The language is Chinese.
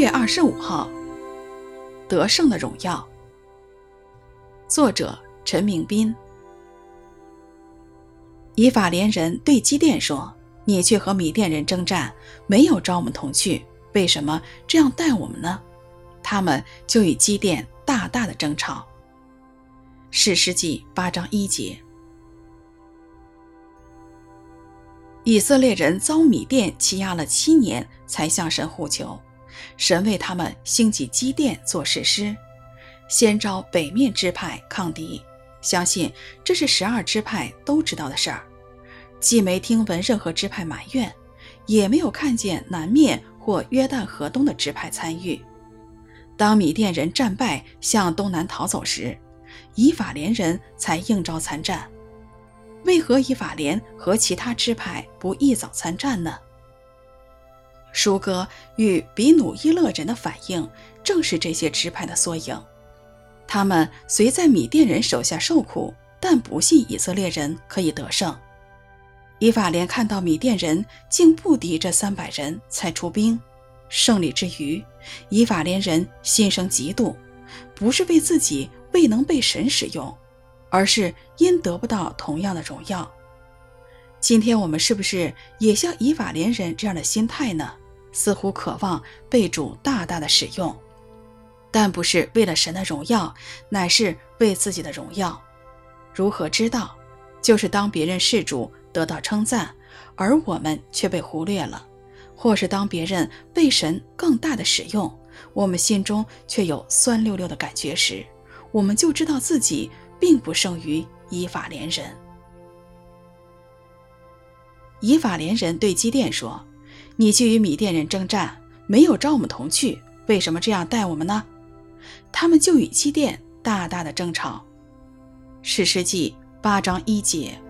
月二十五号，得胜的荣耀。作者：陈明斌。以法莲人对基甸说：“你去和米甸人征战，没有招我们同去，为什么这样待我们呢？”他们就与基甸大大的争吵。士师记八章一节。以色列人遭米甸欺压了七年，才向神呼求，神为他们兴起基甸做誓师，先招北面支派抗敌。相信这是十二支派都知道的事儿。既没听闻任何支派埋怨，也没有看见南面或约旦河东的支派参与。当米甸人战败向东南逃走时，以法莲人才应召参战。为何以法莲和其他支派不一早参战呢？舒哥与比努伊勒人的反应正是这些支派的缩影。他们虽在米甸人手下受苦，但不信以色列人可以得胜。以法莲看到米甸人竟不敌这三百人，才出兵。胜利之余，以法莲人心生嫉妒，不是为自己未能被神使用，而是因得不到同样的荣耀。今天我们是不是也像以法莲人这样的心态呢？似乎渴望被主大大的使用，但不是为了神的荣耀，乃是为自己的荣耀。如何知道？就是当别人事主得到称赞，而我们却被忽略了；或是当别人被神更大的使用，我们心中却有酸溜溜的感觉时，我们就知道自己并不胜于以法莲人。以法连人对基甸说：“你去与米甸人征战，没有召我们同去，为什么这样待我们呢？”他们就与基甸大大的争吵。史诗记八章一节。